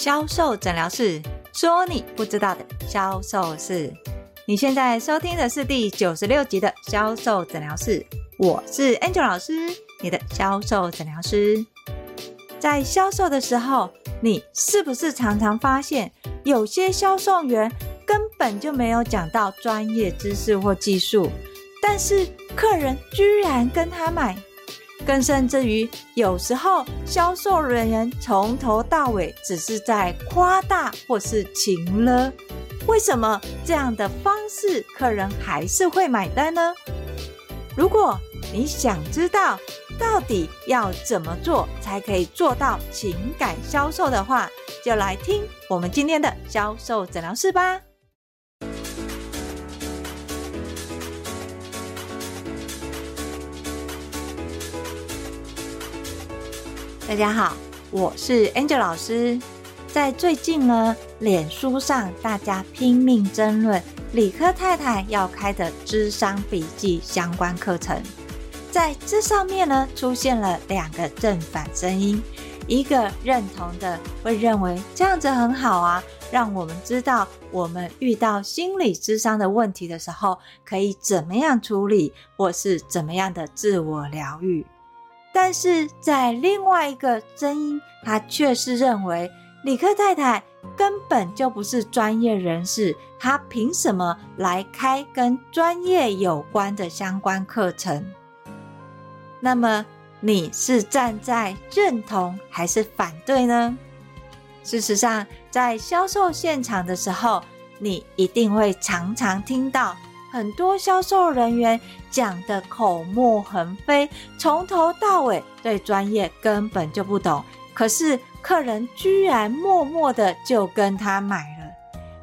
销售诊疗室说你不知道的销售事。你现在收听的是第九十六集的销售诊疗室，我是 Angel 老师，你的销售诊疗师。在销售的时候，你是不是常常发现有些销售员根本就没有讲到专业知识或技术，但是客人居然跟他买？更甚至于，有时候销售人员从头到尾只是在夸大或是情勒，为什么这样的方式客人还是会买单呢？如果你想知道到底要怎么做才可以做到情感销售的话，就来听我们今天的销售诊疗室吧。大家好，我是 Angel 老师。在最近呢，脸书上大家拼命争论理科太太要开的智商笔记相关课程，在这上面呢，出现了两个正反声音，一个认同的会认为这样子很好啊，让我们知道我们遇到心理智商的问题的时候，可以怎么样处理，或是怎么样的自我疗愈。但是在另外一个声音，他却是认为李克太太根本就不是专业人士，他凭什么来开跟专业有关的相关课程？那么你是站在认同还是反对呢？事实上，在销售现场的时候，你一定会常常听到。很多销售人员讲的口沫横飞，从头到尾对专业根本就不懂，可是客人居然默默的就跟他买了。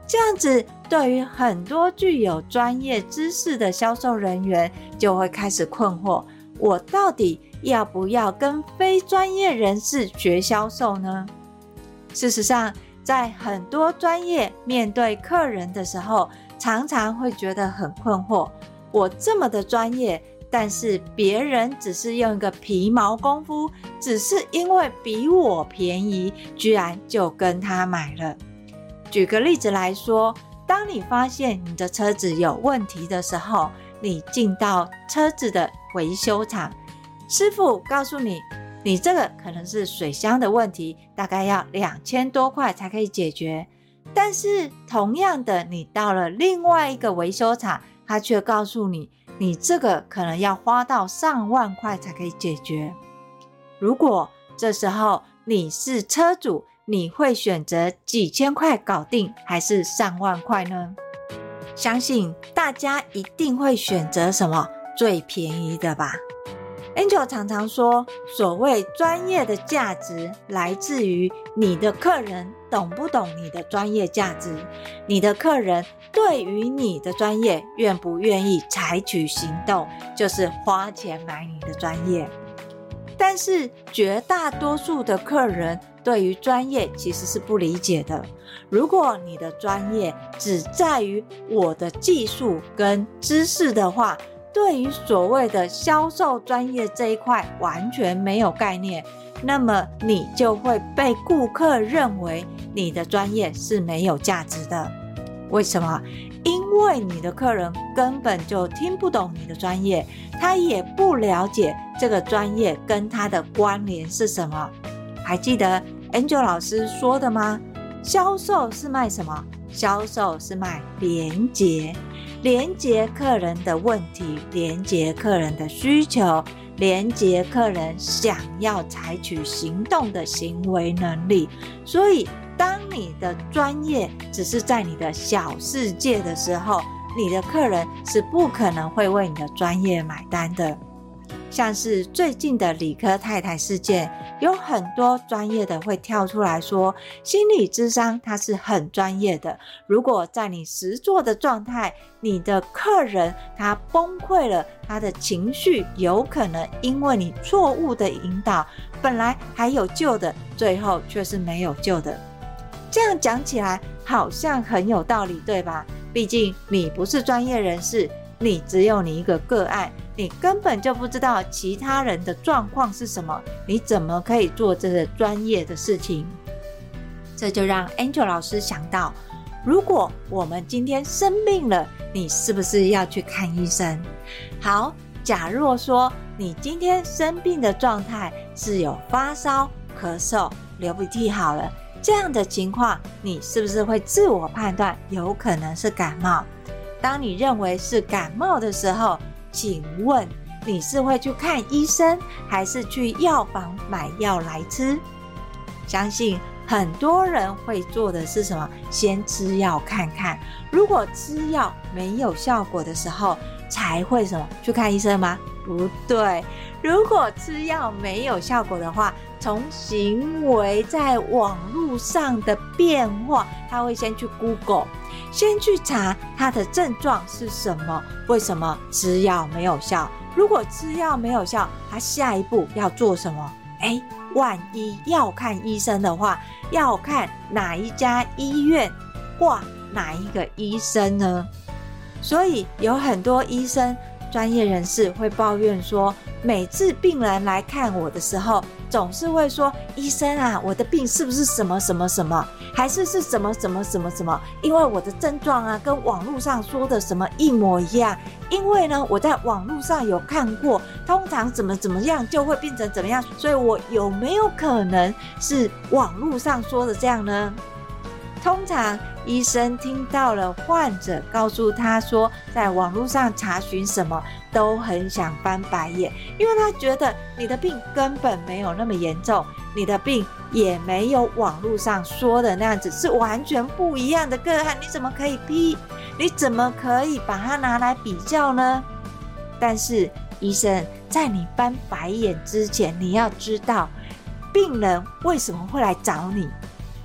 这样子，对于很多具有专业知识的销售人员就会开始困惑：我到底要不要跟非专业人士学销售呢？事实上，在很多专业面对客人的时候，常常会觉得很困惑，我这么的专业，但是别人只是用一个皮毛功夫，只是因为比我便宜，居然就跟他买了。举个例子来说，当你发现你的车子有问题的时候，你进到车子的维修厂，师傅告诉你，你这个可能是水箱的问题，大概要两千多块才可以解决。但是同样的，你到了另外一个维修厂，他却告诉你，你这个可能要花到上万块才可以解决。如果这时候你是车主，你会选择几千块搞定，还是上万块呢？相信大家一定会选择什么？最便宜的吧。Angel 常常说，所谓专业的价值来自于你的客人懂不懂你的专业价值，你的客人对于你的专业愿不愿意采取行动，就是花钱买你的专业。但是绝大多数的客人对于专业其实是不理解的。如果你的专业只在于我的技术跟知识的话，对于所谓的销售专业这一块完全没有概念，那么你就会被顾客认为你的专业是没有价值的。为什么？因为你的客人根本就听不懂你的专业，他也不了解这个专业跟他的关联是什么。还记得 Angel 老师说的吗？销售是卖什么？销售是卖连接。连接客人的问题，连接客人的需求，连接客人想要采取行动的行为能力。所以，当你的专业只是在你的小世界的时候，你的客人是不可能会为你的专业买单的。像是最近的理科太太事件，有很多专业的会跳出来说，心理咨商它是很专业的。如果在你实作的状态，你的客人他崩溃了，他的情绪有可能因为你错误的引导，本来还有救的，最后却是没有救的。这样讲起来好像很有道理，对吧？毕竟你不是专业人士，你只有你一个个案。你根本就不知道其他人的状况是什么，你怎么可以做这个专业的事情？这就让 Angel 老师想到，如果我们今天生病了，你是不是要去看医生？好，假若说你今天生病的状态是有发烧、咳嗽、流鼻涕，好了，这样的情况，你是不是会自我判断有可能是感冒？当你认为是感冒的时候，请问你是会去看医生，还是去药房买药来吃？相信很多人会做的是什么？先吃药看看，如果吃药没有效果的时候，才会什么？去看医生吗？不对，如果吃药没有效果的话，从行为在网络上的变化，他会先去 Google，先去查他的症状是什么？为什么吃药没有效？如果吃药没有效，他下一步要做什么？诶，万一要看医生的话，要看哪一家医院挂哪一个医生呢？所以有很多医生、专业人士会抱怨说，每次病人来看我的时候，总是会说：“医生啊，我的病是不是什么什么什么，还是是什么什么什么什么？因为我的症状啊，跟网络上说的什么一模一样。因为呢，我在网络上有看过，通常怎么怎么样就会变成怎么样。所以，我有没有可能是网络上说的这样呢？通常。”医生听到了患者告诉他说，在网络上查询什么都很想翻白眼，因为他觉得你的病根本没有那么严重，你的病也没有网络上说的那样子，是完全不一样的个案，你怎么可以批？你怎么可以把它拿来比较呢？但是医生，在你翻白眼之前，你要知道，病人为什么会来找你？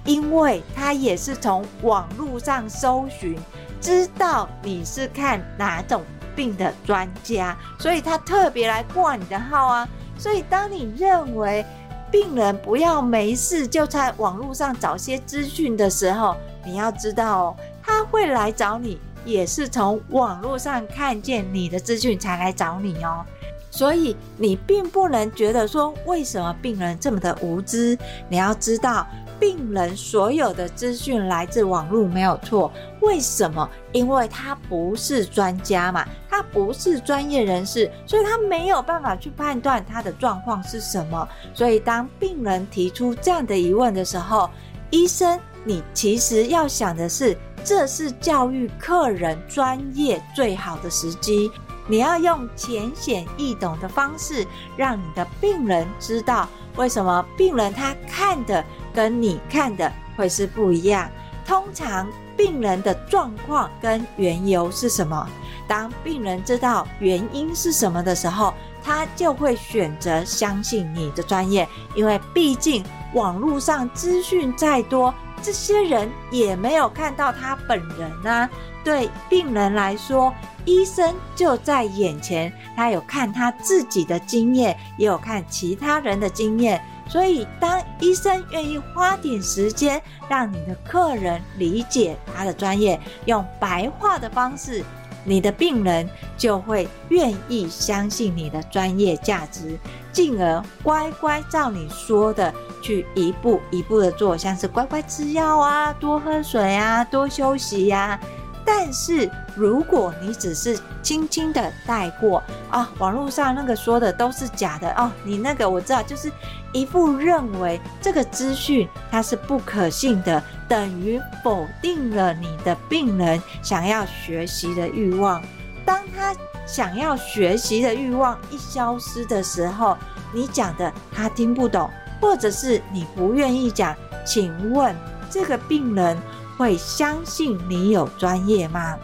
因为他也是从网络上搜寻，知道你是看哪种病的专家，所以他特别来挂你的号啊。所以当你认为病人不要没事就在网络上找些资讯的时候，你要知道哦，他会来找你，也是从网络上看见你的资讯才来找你哦。所以你并不能觉得说，为什么病人这么的无知，你要知道。病人所有的资讯来自网络没有错，为什么？因为他不是专家嘛，他不是专业人士，所以他没有办法去判断他的状况是什么。所以当病人提出这样的疑问的时候，医生，你其实要想的是，这是教育客人专业最好的时机。你要用浅显易懂的方式，让你的病人知道为什么病人他看的。跟你看的会是不一样。通常病人的状况跟缘由是什么？当病人知道原因是什么的时候，他就会选择相信你的专业。因为毕竟网络上资讯再多，这些人也没有看到他本人啊。对病人来说，医生就在眼前，他有看他自己的经验，也有看其他人的经验。所以，当医生愿意花点时间让你的客人理解他的专业，用白话的方式，你的病人就会愿意相信你的专业价值，进而乖乖照你说的去一步一步的做，像是乖乖吃药啊，多喝水啊，多休息呀、但是如果你只是轻轻的带过啊，网络上那个说的都是假的哦，你那个我知道，就是一副认为这个资讯它是不可信的，等于否定了你的病人想要学习的欲望。当他想要学习的欲望一消失的时候，你讲的他听不懂，或者是你不愿意讲，请问这个病人，会相信你有专业吗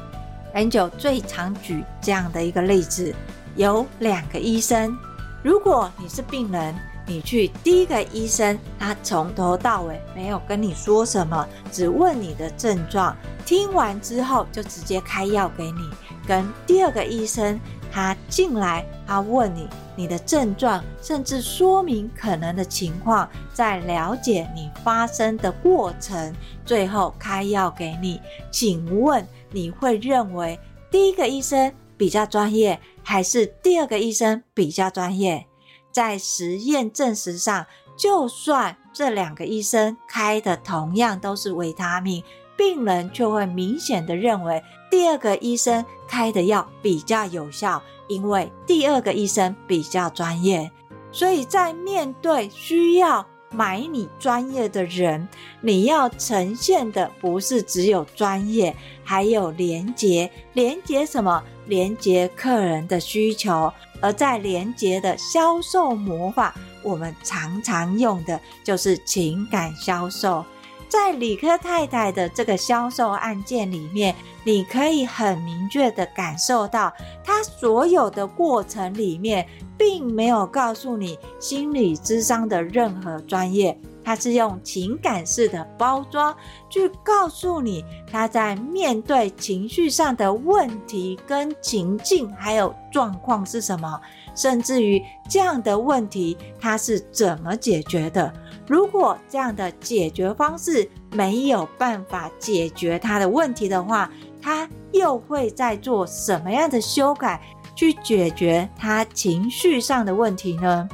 ？Angel 最常举这样的一个例子，有两个医生。如果你是病人，你去第一个医生，他从头到尾没有跟你说什么，只问你的症状，听完之后就直接开药给你。跟第二个医生。他进来，他问你你的症状，甚至说明可能的情况，再了解你发生的过程，最后开药给你。请问你会认为第一个医生比较专业，还是第二个医生比较专业？在实验证实上，就算这两个医生开的同样都是维他命，病人却会明显的认为第二个医生开的药比较有效，因为第二个医生比较专业。所以在面对需要买你专业的人，你要呈现的不是只有专业，还有连结。连结什么？连结客人的需求。而在连结的销售魔法，我们常常用的就是情感销售。在理科太太的这个销售案件里面，你可以很明确的感受到，她所有的过程里面，并没有告诉你心理咨商的任何专业。他是用情感式的包装去告诉你，他在面对情绪上的问题跟情境，还有状况是什么，甚至于这样的问题他是怎么解决的。如果这样的解决方式没有办法解决他的问题的话，他又会再做什么样的修改去解决他情绪上的问题呢？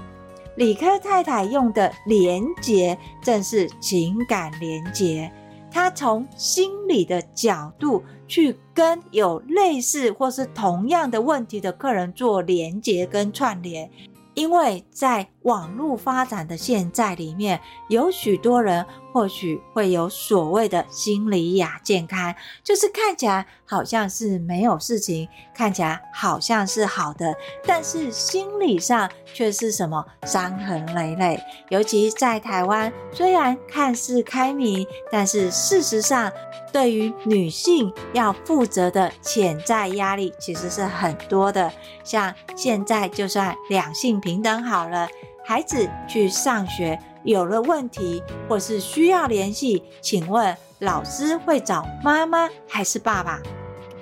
理科太太用的连结正是情感连结，她从心理的角度去跟有类似或是同样的问题的客人做连结跟串联。因为在网络发展的现在里面，有许多人或许会有所谓的心理亚健康，就是看起来好像是没有事情，看起来好像是好的，但是心理上却是什么伤痕累累。尤其在台湾，虽然看似开明，但是事实上，对于女性要负责的潜在压力其实是很多的。像现在就算两性平等好了，孩子去上学有了问题或是需要联系，请问老师会找妈妈还是爸爸？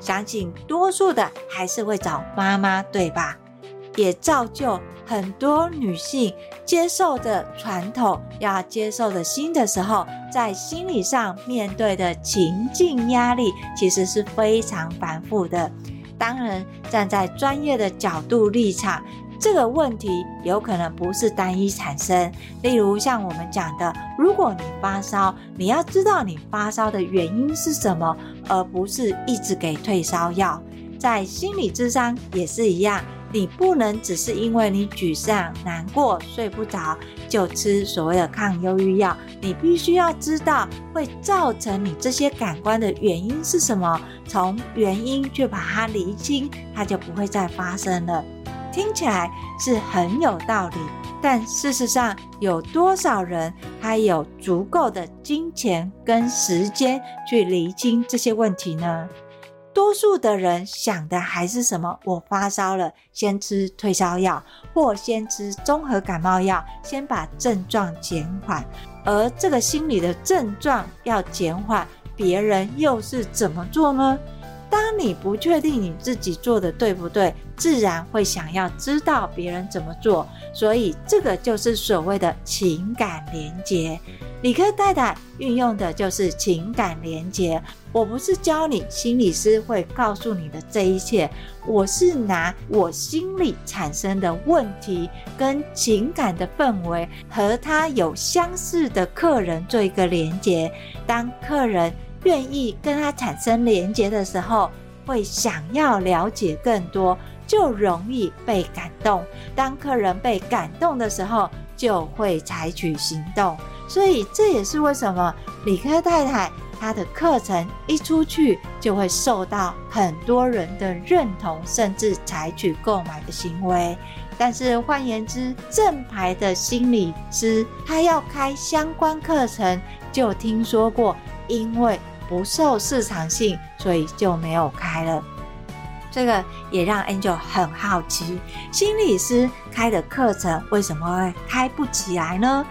相信多数的还是会找妈妈，对吧？也造就很多女性接受的传统，要接受的新的时候，在心理上面对的情境压力，其实是非常繁复的。当然，站在专业的角度立场，这个问题有可能不是单一产生。例如像我们讲的，如果你发烧，你要知道你发烧的原因是什么，而不是一直给退烧药。在心理智商也是一样。你不能只是因为你沮丧、难过、睡不着就吃所谓的抗忧郁药，你必须要知道会造成你这些感官的原因是什么，从原因去把它厘清，它就不会再发生了。听起来是很有道理，但事实上有多少人还有足够的金钱跟时间去厘清这些问题呢？多数的人想的还是什么？我发烧了，先吃退烧药，或先吃综合感冒药，先把症状减缓。而这个心理的症状要减缓，别人又是怎么做呢？当你不确定你自己做的对不对，自然会想要知道别人怎么做。所以，这个就是所谓的情感连接。理科太太运用的就是情感连接。我不是教你心理师会告诉你的这一切，我是拿我心里产生的问题跟情感的氛围和他有相似的客人做一个连接。当客人愿意跟他产生连结的时候，会想要了解更多，就容易被感动。当客人被感动的时候，就会采取行动。所以这也是为什么理科太太她的课程一出去就会受到很多人的认同，甚至采取购买的行为。但是换言之，正牌的心理师他要开相关课程，就听说过，因为不受市场性，所以就没有开了。这个也让 Angel 很好奇，心理师开的课程为什么会开不起来呢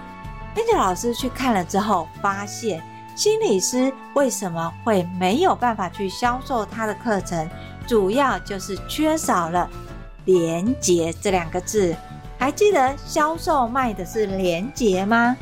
？Angel 老师去看了之后，发现心理师为什么会没有办法去销售他的课程，主要就是缺少了“连结”这两个字。还记得销售卖的是连结吗？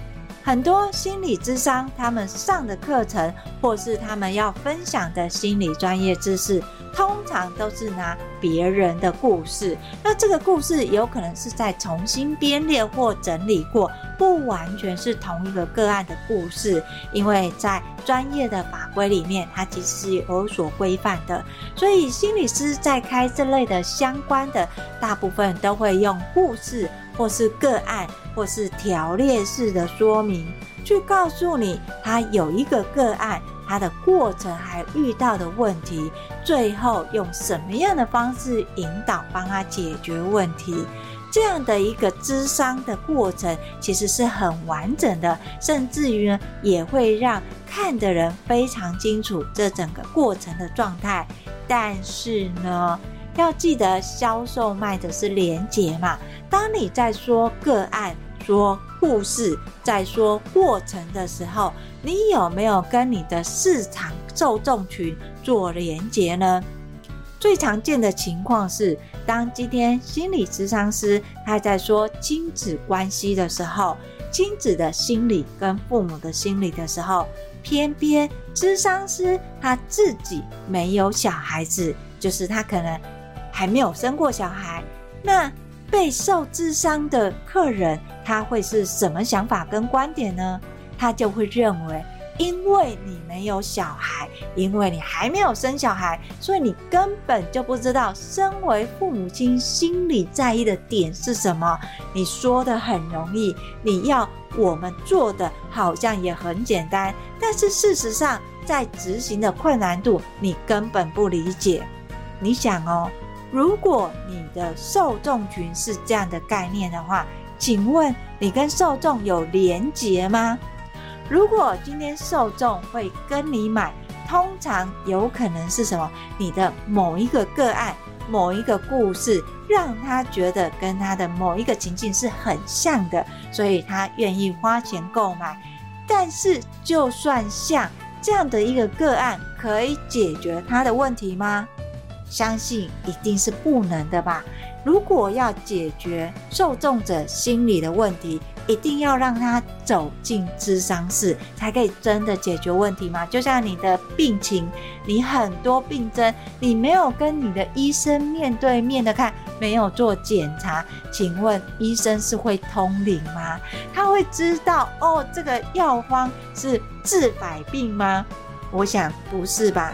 很多心理咨商，他们上的课程，或是他们要分享的心理专业知识，通常都是拿别人的故事。那这个故事有可能是在重新编列或整理过，不完全是同一个个案的故事，因为在专业的法规里面，它其实是有所规范的。所以心理师在开这类的相关的，大部分都会用故事。或是个案，或是条列式的说明，去告诉你他有一个个案，他的过程还遇到的问题，最后用什么样的方式引导帮他解决问题，这样的一个咨商的过程其实是很完整的，甚至于呢也会让看的人非常清楚这整个过程的状态。但是呢，要记得销售卖的是连结嘛。当你在说个案、说故事、在说过程的时候，你有没有跟你的市场受众群做连结呢？最常见的情况是，当今天心理咨商师他在说亲子关系的时候，亲子的心理跟父母的心理的时候，偏偏咨商师他自己没有小孩子，就是他可能还没有生过小孩，那。备受智商的客人，他会是什么想法跟观点呢？他就会认为，因为你没有小孩，因为你还没有生小孩，所以你根本就不知道身为父母亲心里在意的点是什么。你说的很容易，你要我们做的好像也很简单，但是事实上在执行的困难度，你根本不理解。你想哦。如果你的受众群是这样的概念的话，请问你跟受众有连结吗？如果今天受众会跟你买，通常有可能是什么？你的某一个个案、某一个故事，让他觉得跟他的某一个情境是很像的，所以他愿意花钱购买。但是，就算像这样的一个个案，可以解决他的问题吗？相信一定是不能的吧？如果要解决受众者心理的问题，一定要让他走进咨商室，才可以真的解决问题吗？就像你的病情，你很多病症，你没有跟你的医生面对面的看，没有做检查，请问医生是会通灵吗？他会知道哦，这个药方是治百病吗？我想不是吧。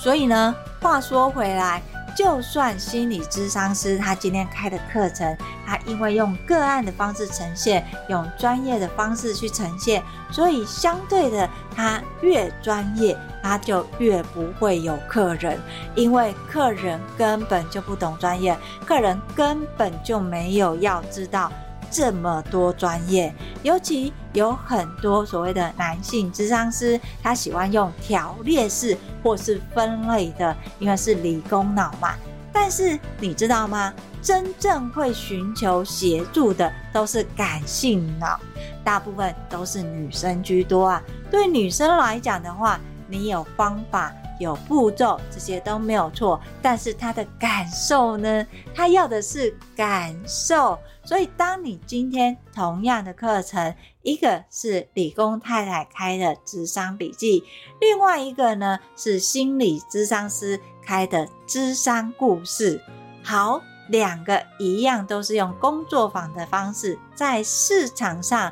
所以呢，话说回来，就算心理咨商师他今天开的课程，他因为用个案的方式呈现，用专业的方式去呈现，所以相对的，他越专业，他就越不会有客人，因为客人根本就不懂专业，客人根本就没有要知道。这么多专业，尤其有很多所谓的男性咨商师，他喜欢用条列式或是分类的，因为是理工脑嘛。但是你知道吗？真正会寻求协助的都是感性脑，大部分都是女生居多啊。对女生来讲的话，你有方法。有步骤，这些都没有错，但是他的感受呢？他要的是感受。所以，当你今天同样的课程，一个是理工太太开的智商笔记，另外一个呢是心理咨商师开的智商故事。好，两个一样都是用工作坊的方式，在市场上。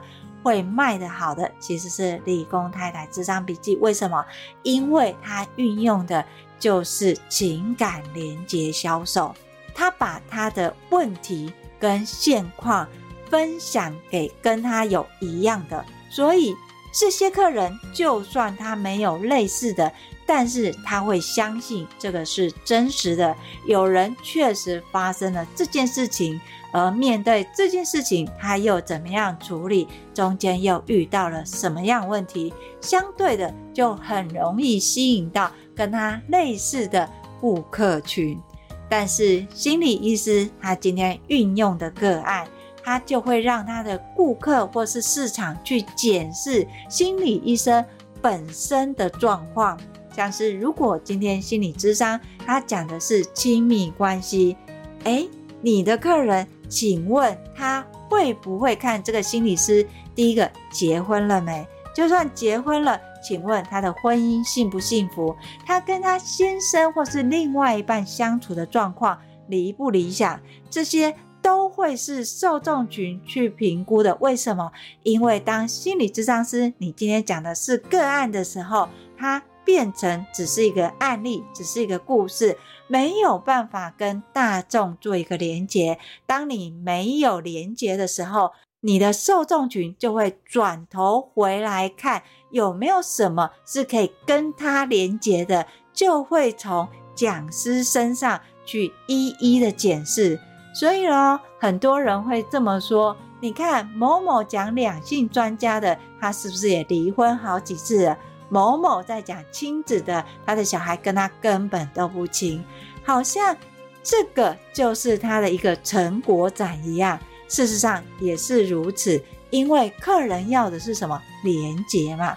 会卖得好的其实是理工太太这张笔记，为什么？因为它运用的就是情感连接销售，他把他的问题跟现况分享给跟他有一样的，所以这些客人就算他没有类似的，但是他会相信这个是真实的，有人确实发生了这件事情。而面对这件事情，他又怎么样处理？中间又遇到了什么样问题？相对的，就很容易吸引到跟他类似的顾客群。但是心理医师他今天运用的个案，他就会让他的顾客或是市场去检视心理医生本身的状况。像是如果今天心理咨商他讲的是亲密关系，诶，你的客人。请问他会不会看这个心理师第一个结婚了没？就算结婚了，请问他的婚姻幸不幸福？他跟他先生或是另外一半相处的状况理不理想？这些都会是受众群去评估的。为什么？因为当心理咨商师，你今天讲的是个案的时候，他变成只是一个案例，只是一个故事，没有办法跟大众做一个连接。当你没有连接的时候，你的受众群就会转头回来看有没有什么是可以跟他连接的，就会从讲师身上去一一的检视。所以呢，很多人会这么说：你看某某讲两性专家的，他是不是也离婚好几次了？某某在讲亲子的，他的小孩跟他根本都不亲，好像这个就是他的一个成果展一样。事实上也是如此，因为客人要的是什么？连结嘛。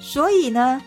所以呢，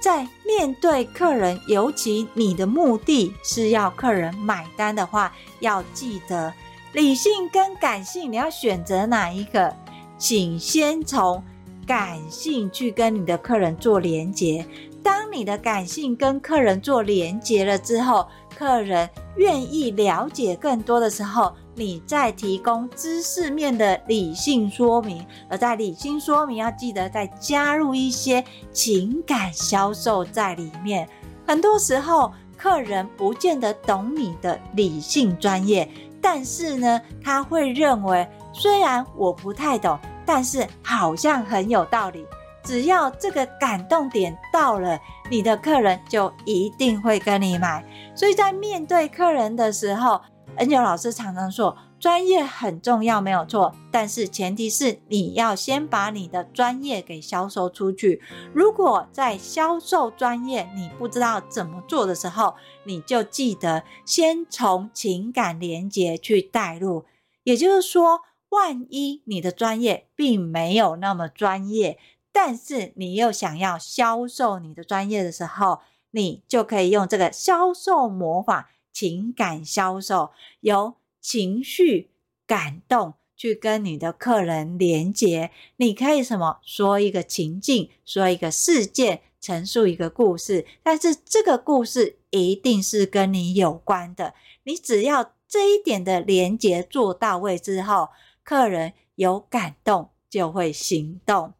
在面对客人，尤其你的目的是要客人买单的话，要记得理性跟感性，你要选择哪一个？请先从感性去跟你的客人做连接。当你的感性跟客人做连接了之后，客人愿意了解更多的时候，你再提供知识面的理性说明，而在理性说明要记得再加入一些情感销售在里面。很多时候，客人不见得懂你的理性专业，但是呢，他会认为虽然我不太懂，但是好像很有道理。只要这个感动点到了，你的客人就一定会跟你买。所以在面对客人的时候，恩九老师常常说，专业很重要，没有错。但是前提是你要先把你的专业给销售出去。如果在销售专业你不知道怎么做的时候，你就记得先从情感连接去带入。也就是说，万一你的专业并没有那么专业。但是你又想要销售你的专业的时候，你就可以用这个销售魔法——情感销售，由情绪感动去跟你的客人连接。你可以什么？说一个情境，说一个事件，陈述一个故事。但是这个故事一定是跟你有关的。你只要这一点的连接做到位之后，客人有感动就会行动。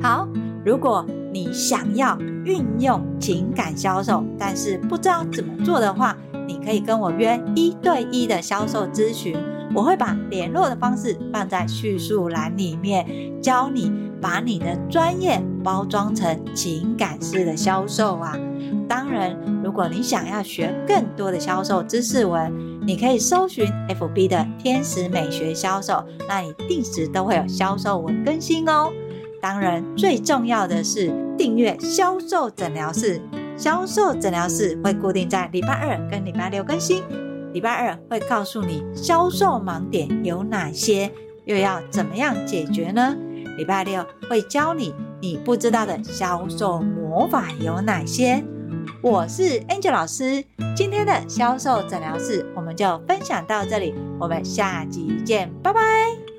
好，如果你想要运用情感销售，但是不知道怎么做的话，你可以跟我约一对一的销售咨询。我会把联络的方式放在叙述栏里面，教你把你的专业包装成情感式的销售啊。当然，如果你想要学更多的销售知识文，你可以搜寻 FB 的天使美学销售，那你定时都会有销售文更新哦。当然，最重要的是订阅销售诊疗室。销售诊疗室会固定在礼拜二跟礼拜六更新。礼拜二会告诉你销售盲点有哪些，又要怎么样解决呢？礼拜六会教你你不知道的销售魔法有哪些。我是 Angel 老师，今天的销售诊疗室我们就分享到这里，我们下集见，拜拜。